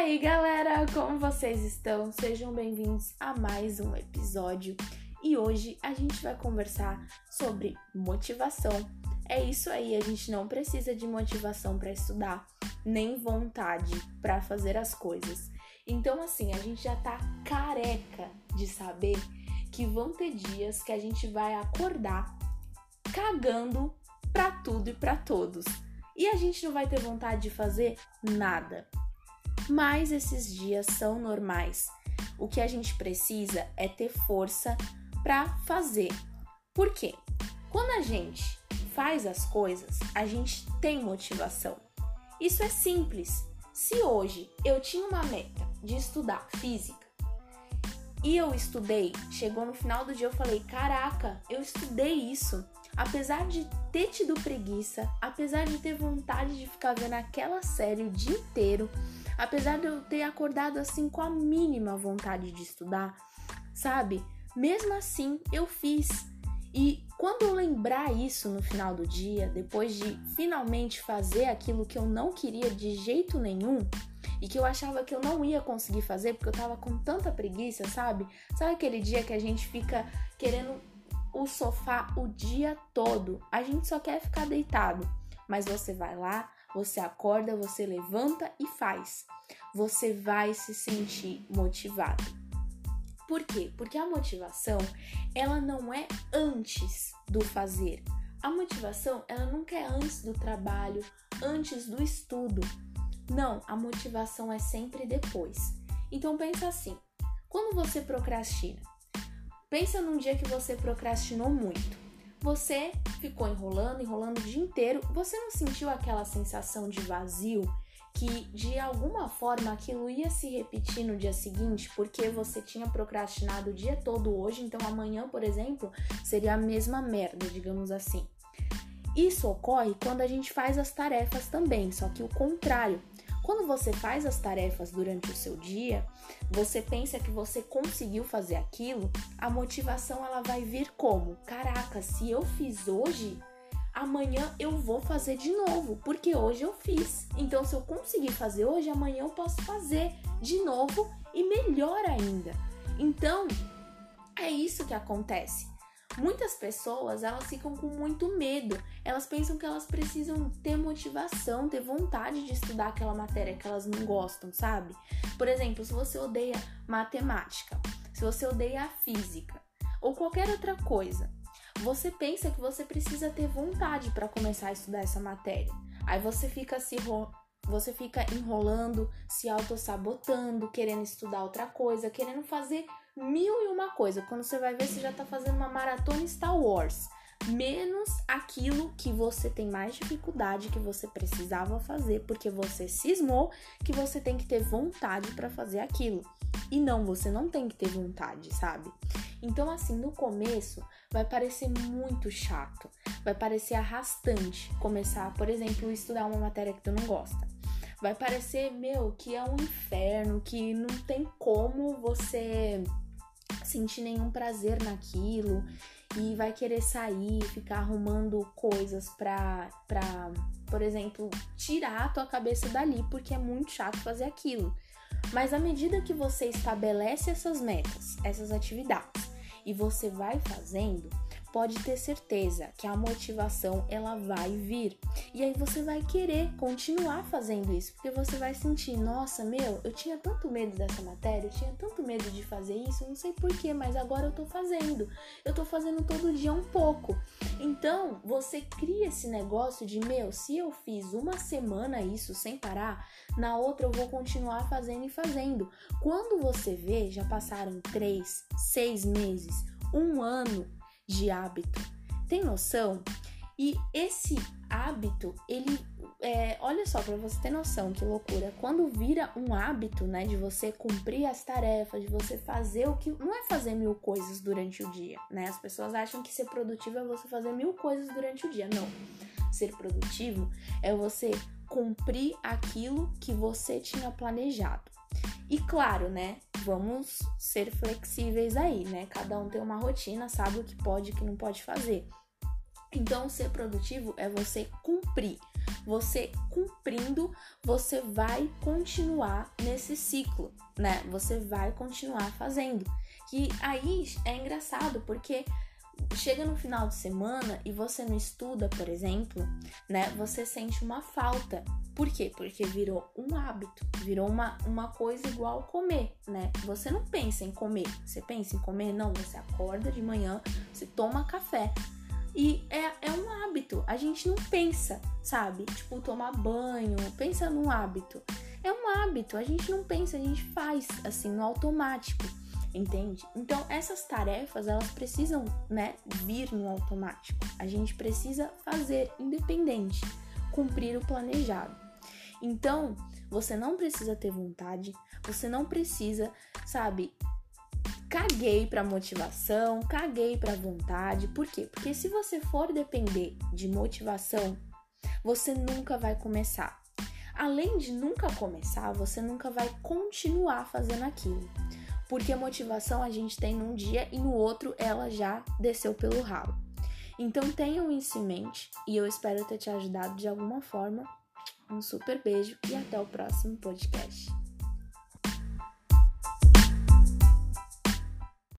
aí, galera, como vocês estão? Sejam bem-vindos a mais um episódio. E hoje a gente vai conversar sobre motivação. É isso aí, a gente não precisa de motivação para estudar, nem vontade para fazer as coisas. Então, assim, a gente já tá careca de saber que vão ter dias que a gente vai acordar cagando para tudo e para todos. E a gente não vai ter vontade de fazer nada mas esses dias são normais. O que a gente precisa é ter força para fazer. Por quê? Quando a gente faz as coisas, a gente tem motivação. Isso é simples. Se hoje eu tinha uma meta de estudar física e eu estudei, chegou no final do dia eu falei: "Caraca, eu estudei isso". Apesar de ter tido preguiça, apesar de ter vontade de ficar vendo aquela série o dia inteiro, apesar de eu ter acordado assim com a mínima vontade de estudar, sabe? Mesmo assim, eu fiz. E quando eu lembrar isso no final do dia, depois de finalmente fazer aquilo que eu não queria de jeito nenhum, e que eu achava que eu não ia conseguir fazer porque eu tava com tanta preguiça, sabe? Sabe aquele dia que a gente fica querendo o sofá o dia todo? A gente só quer ficar deitado, mas você vai lá, você acorda, você levanta e faz. Você vai se sentir motivado. Por quê? Porque a motivação, ela não é antes do fazer. A motivação, ela nunca é antes do trabalho, antes do estudo. Não, a motivação é sempre depois. Então pensa assim: quando você procrastina, pensa num dia que você procrastinou muito. Você ficou enrolando, enrolando o dia inteiro. Você não sentiu aquela sensação de vazio que de alguma forma aquilo ia se repetir no dia seguinte, porque você tinha procrastinado o dia todo hoje, então amanhã, por exemplo, seria a mesma merda, digamos assim. Isso ocorre quando a gente faz as tarefas também, só que o contrário. Quando você faz as tarefas durante o seu dia, você pensa que você conseguiu fazer aquilo, a motivação ela vai vir como? Caraca, se eu fiz hoje, amanhã eu vou fazer de novo, porque hoje eu fiz. Então, se eu conseguir fazer hoje, amanhã eu posso fazer de novo e melhor ainda. Então, é isso que acontece. Muitas pessoas, elas ficam com muito medo. Elas pensam que elas precisam ter motivação, ter vontade de estudar aquela matéria que elas não gostam, sabe? Por exemplo, se você odeia matemática, se você odeia física ou qualquer outra coisa, você pensa que você precisa ter vontade para começar a estudar essa matéria. Aí você fica se você fica enrolando, se auto-sabotando, querendo estudar outra coisa, querendo fazer mil e uma coisa. Quando você vai ver, você já tá fazendo uma maratona Star Wars. Menos aquilo que você tem mais dificuldade que você precisava fazer, porque você cismou que você tem que ter vontade para fazer aquilo. E não, você não tem que ter vontade, sabe? Então, assim, no começo vai parecer muito chato, vai parecer arrastante começar, por exemplo, estudar uma matéria que tu não gosta. Vai parecer, meu, que é um inferno, que não tem como você sentir nenhum prazer naquilo e vai querer sair, ficar arrumando coisas pra, pra, por exemplo, tirar a tua cabeça dali, porque é muito chato fazer aquilo. Mas à medida que você estabelece essas metas, essas atividades, e você vai fazendo, pode ter certeza que a motivação ela vai vir. E aí você vai querer continuar fazendo isso, porque você vai sentir, nossa, meu, eu tinha tanto medo dessa matéria, eu tinha tanto medo de fazer isso, não sei porquê, mas agora eu tô fazendo. Eu tô fazendo todo dia um pouco. Então, você cria esse negócio de, meu, se eu fiz uma semana isso sem parar, na outra eu vou continuar fazendo e fazendo. Quando você vê, já passaram três, seis meses, um ano, de hábito. Tem noção? E esse hábito, ele é, olha só, para você ter noção, que loucura. Quando vira um hábito, né, de você cumprir as tarefas, de você fazer o que. Não é fazer mil coisas durante o dia, né? As pessoas acham que ser produtivo é você fazer mil coisas durante o dia. Não. Ser produtivo é você cumprir aquilo que você tinha planejado. E claro, né? Vamos ser flexíveis aí, né? Cada um tem uma rotina, sabe o que pode e o que não pode fazer. Então, ser produtivo é você cumprir. você cumprindo, você vai continuar nesse ciclo, né? Você vai continuar fazendo. Que aí é engraçado porque chega no final de semana e você não estuda, por exemplo, né? Você sente uma falta. Por quê? Porque virou um hábito, virou uma, uma coisa igual comer, né? Você não pensa em comer, você pensa em comer? Não, você acorda de manhã, você toma café. E é, é um hábito, a gente não pensa, sabe? Tipo, tomar banho, pensa num hábito. É um hábito, a gente não pensa, a gente faz assim no automático entende? Então essas tarefas elas precisam, né, vir no automático. A gente precisa fazer independente, cumprir o planejado. Então você não precisa ter vontade, você não precisa, sabe? Caguei para motivação, caguei para vontade. Por quê? Porque se você for depender de motivação, você nunca vai começar. Além de nunca começar, você nunca vai continuar fazendo aquilo porque a motivação a gente tem num dia e no outro ela já desceu pelo ralo. Então tenham isso em mente e eu espero ter te ajudado de alguma forma. Um super beijo e até o próximo podcast.